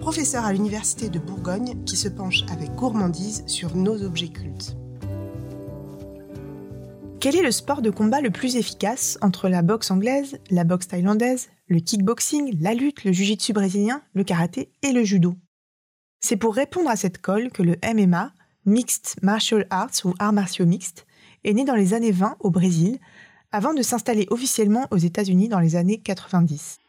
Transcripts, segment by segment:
professeur à l'Université de Bourgogne, qui se penche avec gourmandise sur nos objets cultes. Quel est le sport de combat le plus efficace entre la boxe anglaise, la boxe thaïlandaise, le kickboxing, la lutte, le jiu-jitsu brésilien, le karaté et le judo? C'est pour répondre à cette colle que le MMA, Mixed Martial Arts ou arts martiaux mixtes, est né dans les années 20 au Brésil, avant de s'installer officiellement aux États-Unis dans les années 90.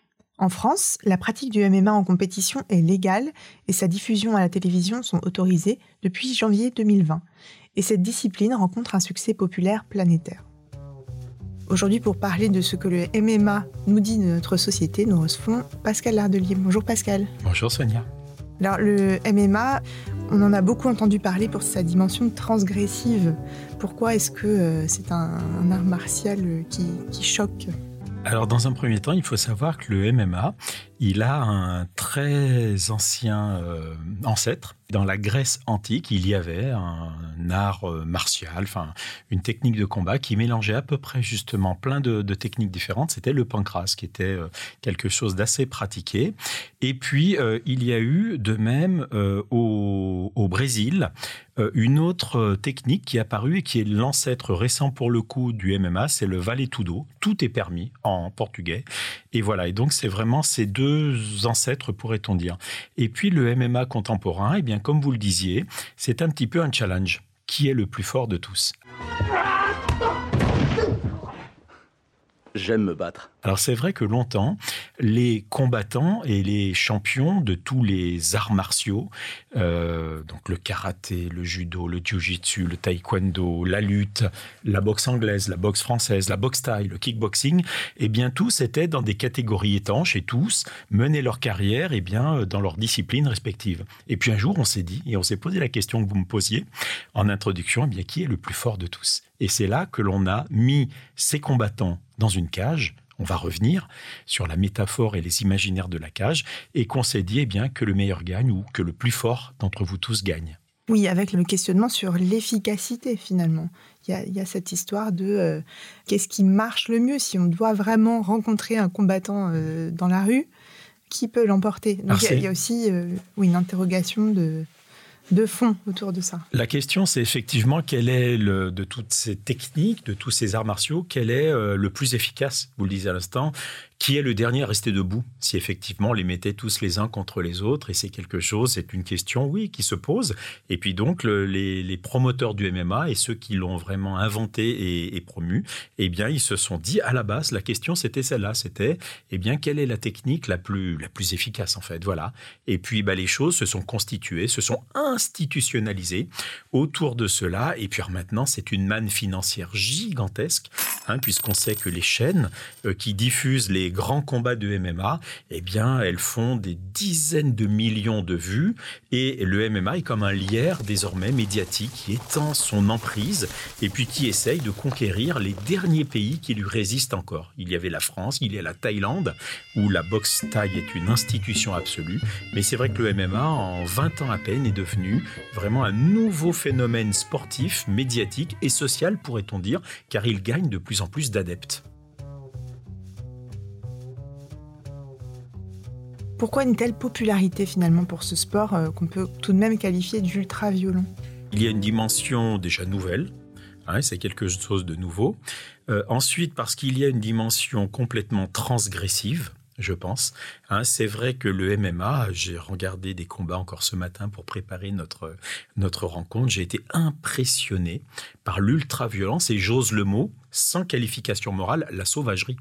En France, la pratique du MMA en compétition est légale et sa diffusion à la télévision sont autorisées depuis janvier 2020. Et cette discipline rencontre un succès populaire planétaire. Aujourd'hui, pour parler de ce que le MMA nous dit de notre société, nous recevons Pascal Lardelier. Bonjour Pascal. Bonjour Sonia. Alors le MMA, on en a beaucoup entendu parler pour sa dimension transgressive. Pourquoi est-ce que euh, c'est un, art martial qui choque alors dans un premier temps, il faut savoir que le MMA, il a un très ancien euh, ancêtre. Dans la Grèce antique, il y avait un art euh, martial, enfin une technique de combat qui mélangeait à peu près justement plein de, techniques différentes. C'était le pancras, qui était euh, quelque chose d'assez pratiqué. Et puis il y a eu de même au, Brésil une autre technique qui est apparue et qui est l'ancêtre récent pour le coup du MMA, c'est le vale-tudo. Tout est permis en portugais. Et voilà. Et donc c'est vraiment ces deux ancêtres, pourrait-on dire. Et puis le MMA contemporain, eh bien, comme vous le disiez, c'est un petit peu un challenge. Qui est le plus fort de tous? J'aime me battre. Alors c'est vrai que longtemps, les combattants et les champions de tous les arts martiaux, euh, donc le karaté, le judo, le jiu-jitsu, le taekwondo, la lutte, la boxe anglaise, la boxe française, la boxe thaï, le kickboxing, eh bien tous étaient dans des catégories étanches et tous menaient leur carrière eh bien dans leurs disciplines respectives. Et puis un jour on s'est dit et on s'est posé la question que vous me posiez en introduction, eh bien qui est le plus fort de tous? Et c'est là que l'on a mis ces combattants dans une cage, on va revenir sur la métaphore et les imaginaires de la cage, et qu'on s'est dit eh bien, que le meilleur gagne ou que le plus fort d'entre vous tous gagne. Oui, avec le questionnement sur l'efficacité finalement. Il y, a, cette histoire de euh, qu'est-ce qui marche le mieux si on doit vraiment rencontrer un combattant euh, dans la rue, qui peut l'emporter? Donc il y, a aussi euh, une interrogation de de fond autour de ça. La question, c'est effectivement quel est le, de toutes ces techniques, de tous ces arts martiaux, quel est euh, le plus efficace? Vous le disiez à l'instant, qui est le dernier à rester debout Si effectivement on les mettait tous les uns contre les autres, et c'est quelque chose, c'est une question, oui, qui se pose. Et puis donc les, promoteurs du MMA et ceux qui l'ont vraiment inventé et, promu, eh bien ils se sont dit à la base, la question c'était celle-là, c'était, eh bien quelle est la technique la plus la plus efficace en fait, voilà. Et puis bah, les choses se sont constituées, se sont institutionnalisées autour de cela. Et puis maintenant c'est une manne financière gigantesque, hein, puisqu'on sait que les chaînes euh, qui diffusent les grands combats de MMA, eh bien, elles font des dizaines de millions de vues et le MMA est comme un lierre désormais médiatique qui étend son emprise et puis qui essaye de conquérir les derniers pays qui lui résistent encore. Il y avait la France, il y a la Thaïlande où la boxe thaï est une institution absolue, mais c'est vrai que le MMA en 20 ans à peine est devenu vraiment un nouveau phénomène sportif, médiatique et social pourrait-on dire, car il gagne de plus en plus d'adeptes. Pourquoi une telle popularité finalement pour ce sport euh, qu'on peut tout de même qualifier d'ultra violent Il y a une dimension déjà nouvelle, hein, c'est quelque chose de nouveau. Euh, ensuite, parce qu'il y a une dimension complètement transgressive, je pense. Hein, c'est vrai que le MMA, j'ai regardé des combats encore ce matin pour préparer notre, notre rencontre, j'ai été impressionné par l'ultra-violence, et j'ose le mot, sans qualification morale, la sauvagerie,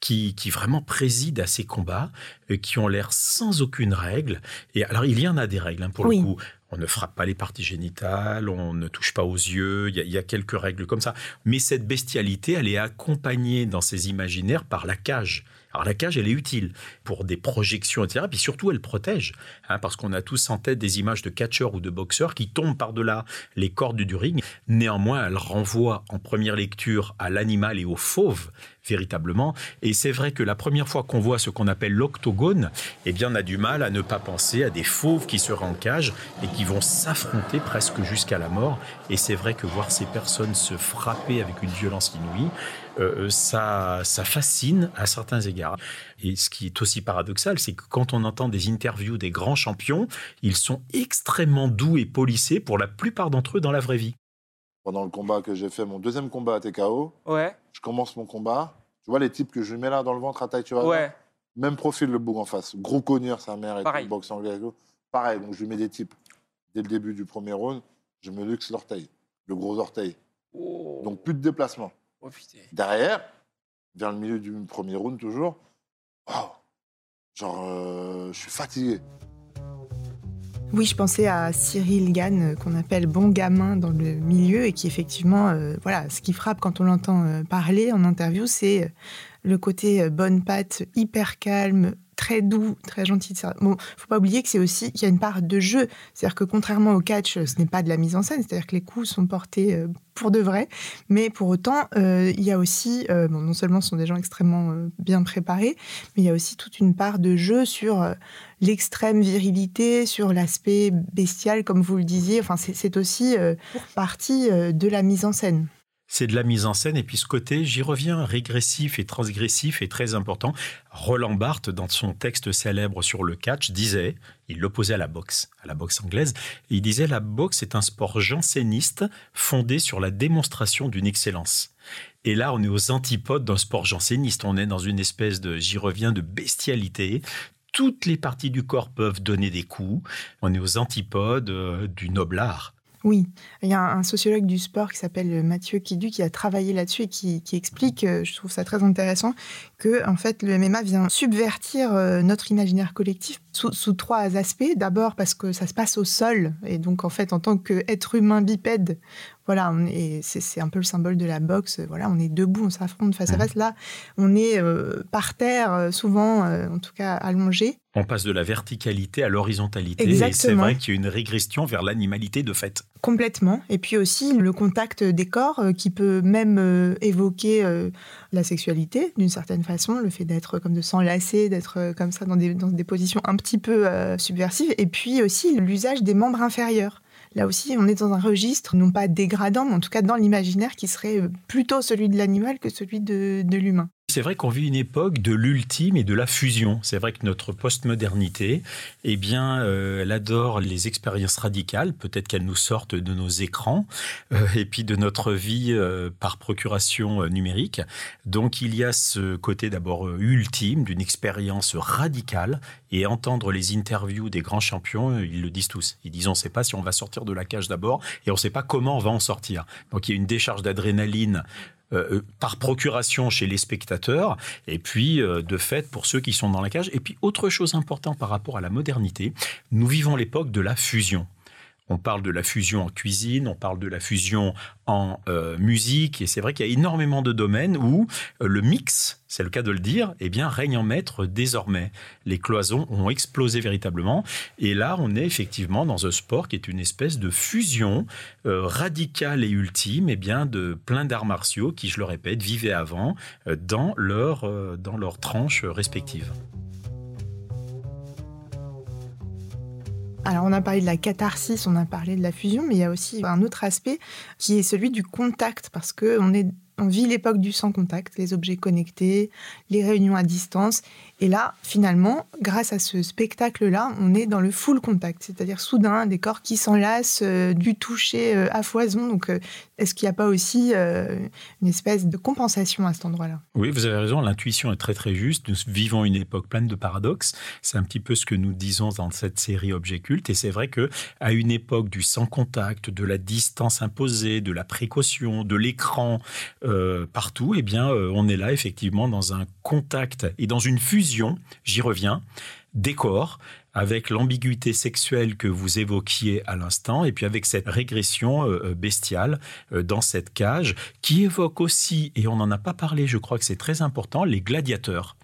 qui, qui vraiment préside à ces combats, euh, qui ont l'air sans aucune règle. Et alors, il y en a des règles, hein, pour le coup. On ne frappe pas les parties génitales, on ne touche pas aux yeux, il y, y, a quelques règles comme ça. Mais cette bestialité, elle est accompagnée dans ces imaginaires par la cage Alors la cage, elle est utile pour des projections, etc. Puis surtout, elle protège, hein, parce qu'on a tous en tête des images de catcheurs ou de boxeurs qui tombent par-delà les cordes du ring. Néanmoins, elle renvoie en première lecture à l'animal et au fauve véritablement. Et c'est vrai que la première fois qu'on voit ce qu'on appelle l'octogone, eh bien, on a du mal à ne pas penser à des fauves qui seraient en cage et qui vont s'affronter presque jusqu'à la mort. Et c'est vrai que voir ces personnes se frapper avec une violence inouïe, euh, euh, ça, ça fascine à certains égards. Et ce qui est aussi paradoxal, c'est que quand on entend des interviews des grands champions, ils sont extrêmement doux et polissés pour la plupart d'entre eux dans la vraie vie. Pendant le combat que j'ai fait, mon deuxième combat à TKO, Ouais. je commence mon combat. Tu vois les types que je mets là dans le ventre à taille, tu vois Ouais. Même profil, le bouc en face. Gros cogneur, sa mère, et Pareil. tout, boxe anglais et tout. Pareil, donc je lui mets des types. Dès le début du premier round, je me luxe l'orteil, le gros orteil. Oh. Donc plus de déplacement. Oh, putain. Derrière, vers le milieu du premier round toujours, genre, euh, je suis fatigué. Oui, je pensais à Cyril Gann, euh, qu'on appelle bon gamin dans le milieu, et qui effectivement, euh, voilà, ce qui frappe quand on l'entend parler en interview, c'est le côté bonne patte, hyper calme, très doux, très gentil. Bon, faut pas oublier que c'est aussi qu'il y a une part de jeu, c'est-à-dire que contrairement au catch, euh, ce n'est pas de la mise en scène, c'est-à-dire que les coups sont portés euh, pour de vrai, mais pour autant, euh, il y a aussi, euh, bon, non seulement ce sont des gens extrêmement euh, bien préparés, mais il y a aussi toute une part de jeu sur l'extrême virilité, sur l'aspect bestial, comme vous le disiez. Enfin, c'est aussi partie de la mise en scène. C'est de la mise en scène et puis ce côté, j'y reviens, régressif et transgressif est très important. Roland Barthes, dans son texte célèbre sur le catch, disait, il l'opposait à la boxe, à la boxe anglaise, il disait la boxe est un sport janséniste fondé sur la démonstration d'une excellence. Et là, on est aux antipodes d'un sport janséniste. On est dans une espèce de, j'y reviens, de bestialité. Toutes les parties du corps peuvent donner des coups. On est aux antipodes euh, du noble art. Oui, il y a un, sociologue du sport qui s'appelle Mathieu Kidu qui a travaillé là-dessus et qui, qui explique, euh, je trouve ça très intéressant, que en fait le MMA vient subvertir euh, notre imaginaire collectif sous, sous trois aspects. D'abord parce que ça se passe au sol et donc en fait en tant qu'être humain bipède, voilà, on est- c'est un peu le symbole de la boxe. Voilà, on est debout, on s'affronte face à Mhm. face. Là, on est euh, par terre, euh, souvent, euh, en tout cas allongé. On passe de la verticalité à l'horizontalité. Et c'est Exactement. vrai qu'il y a une régression vers l'animalité de fait. Complètement. Et puis aussi le contact des corps euh, qui peut même euh, évoquer euh, la sexualité d'une certaine façon, le fait d'être comme de s'enlacer, d'être euh, comme ça dans des, dans des positions un petit peu euh, subversives. Et puis aussi l'usage des membres inférieurs. Là aussi, on est dans un registre non pas dégradant, mais en tout cas dans l'imaginaire qui serait euh, plutôt celui de l'animal que celui de, de l'humain. C'est vrai qu'on vit une époque de l'ultime et de la fusion. C'est vrai que notre postmodernité, eh bien, euh, elle adore les expériences radicales. Peut-être qu'elles nous sortent de nos écrans euh, et puis de notre vie euh, par procuration euh, numérique. Donc, il y a ce côté d'abord euh, ultime d'une expérience radicale et entendre les interviews des grands champions, ils le disent tous. Ils disent on ne sait pas si on va sortir de la cage d'abord et on ne sait pas comment on va en sortir. Donc, il y a une décharge d'adrénaline euh, par procuration chez les spectateurs, et puis euh, de fait pour ceux qui sont dans la cage. Et puis autre chose importante par rapport à la modernité, nous vivons l'époque de la fusion. On parle de la fusion en cuisine, on parle de la fusion en euh, musique, et c'est vrai qu'il y a énormément de domaines où euh, le mix, c'est le cas de le dire, eh bien règne en maître désormais. Les cloisons ont explosé véritablement, et là on est effectivement dans un sport qui est une espèce de fusion euh, radicale et ultime, eh bien de plein d'arts martiaux qui, je le répète, vivaient avant dans leur dans leurs tranches respectives. Alors, on a parlé de la catharsis, on a parlé de la fusion, mais il y a aussi un autre aspect qui est celui du contact, parce que on est on vit l'époque du sans contact, les objets connectés, les réunions à distance. Et là, finalement, grâce à ce spectacle-là, on est dans le full contact, c'est-à-dire soudain des corps qui s'enlacent, euh, du toucher euh, à foison. Donc, euh, est-ce qu'il n'y a pas aussi une espèce de compensation à cet endroit-là? Oui, vous avez raison, l'intuition est très très juste. Nous vivons une époque pleine de paradoxes. C'est un petit peu ce que nous disons dans cette série Objet culte. Et c'est vrai que à une époque du sans contact, de la distance imposée, de la précaution, de l'écran partout, eh bien, on est là effectivement dans un contact et dans une fusion j'y reviens, des corps, avec l'ambiguïté sexuelle que vous évoquiez à l'instant, et puis avec cette régression euh, euh, bestiale euh, dans cette cage, qui évoque aussi, et on n'en a pas parlé, je crois que c'est très important, les gladiateurs.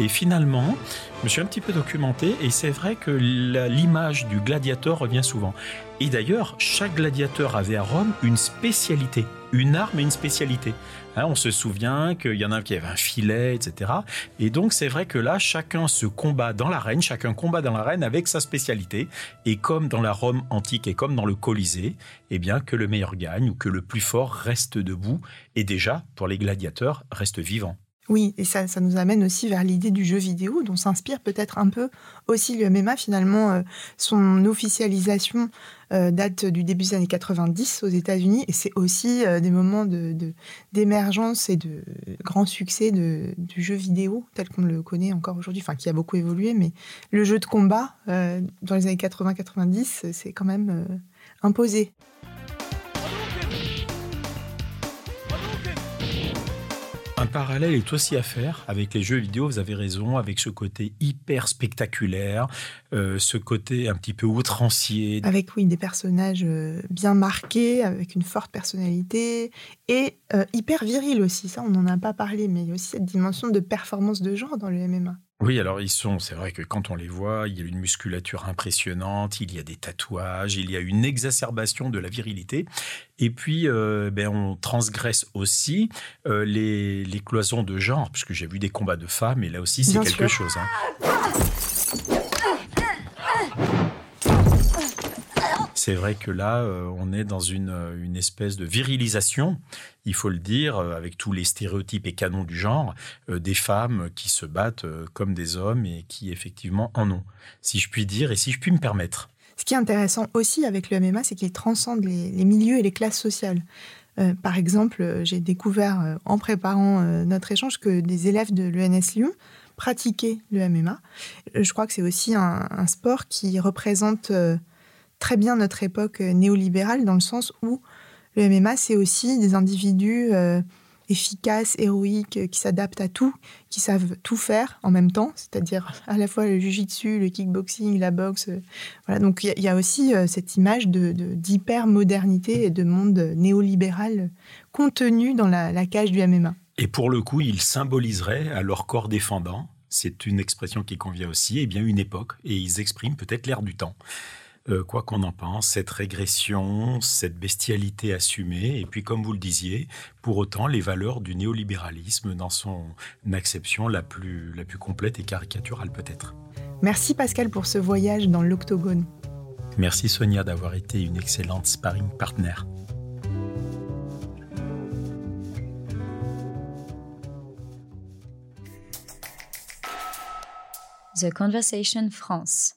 Et finalement, je me suis un petit peu documenté et c'est vrai que l'image du gladiateur revient souvent. Et d'ailleurs, chaque gladiateur avait à Rome une spécialité, une arme et une spécialité. Hein, on se souvient qu'il y en a un qui avait un filet, etc. Et donc c'est vrai que là, chacun se combat dans l'arène, chacun combat dans l'arène avec sa spécialité. Et comme dans la Rome antique et comme dans le Colisée, eh bien que le meilleur gagne ou que le plus fort reste debout. Et déjà, pour les gladiateurs, reste vivant. Oui, et ça, nous amène aussi vers l'idée du jeu vidéo, dont s'inspire peut-être un peu aussi le MMA. Finalement, euh, son officialisation euh, date du début des années 90 aux États-Unis, et c'est aussi euh, des moments d'émergence et de grand succès du jeu vidéo tel qu'on le connaît encore aujourd'hui, enfin qui a beaucoup évolué, mais le jeu de combat dans les années 80-90, c'est quand même imposé. Un parallèle est aussi à faire avec les jeux vidéo, vous avez raison, avec ce côté hyper spectaculaire, euh, ce côté un petit peu outrancier. Avec, oui, des personnages euh, bien marqués, avec une forte personnalité, et euh, hyper viril aussi, ça on n'en a pas parlé, mais il y a aussi cette dimension de performance de genre dans le MMA. Oui, alors ils sont, c'est vrai que quand on les voit, il y a une musculature impressionnante, il y a des tatouages, il y a une exacerbation de la virilité. Et puis, euh, ben, on transgresse aussi euh, les, cloisons de genre, puisque j'ai vu des combats de femmes, et là aussi, c'est quelque chose. Hein. c'est vrai que là, euh, on est dans une, euh, une, espèce de virilisation, il faut le dire, euh, avec tous les stéréotypes et canons du genre, des femmes qui se battent comme des hommes et qui effectivement en ont, si je puis dire et si je puis me permettre. Ce qui est intéressant aussi avec le MMA, c'est qu'il transcende les, milieux et les classes sociales. par exemple, j'ai découvert en préparant notre échange que des élèves de l'ENS Lyon pratiquaient le MMA. Je crois que c'est aussi un, un, sport qui représente très bien notre époque euh, néolibérale dans le sens où le MMA, c'est aussi des individus euh, efficaces, héroïques, qui s'adaptent à tout, qui savent tout faire en même temps, c'est-à-dire à la fois le jujitsu, le kickboxing, la boxe. Euh, voilà. Donc il y, a aussi cette image de, d'hyper-modernité et de monde néolibéral contenu dans la, la cage du MMA. Et pour le coup, ils symboliseraient à leur corps défendant, c'est une expression qui convient aussi, et eh bien une époque, et ils expriment peut-être l'air du temps. Euh, quoi qu'on en pense, cette régression, cette bestialité assumée, et puis comme vous le disiez, pour autant les valeurs du néolibéralisme dans son acception la plus, la plus complète et caricaturale peut-être. Merci Pascal pour ce voyage dans l'octogone. Merci Sonia d'avoir été une excellente sparring partner. The Conversation France.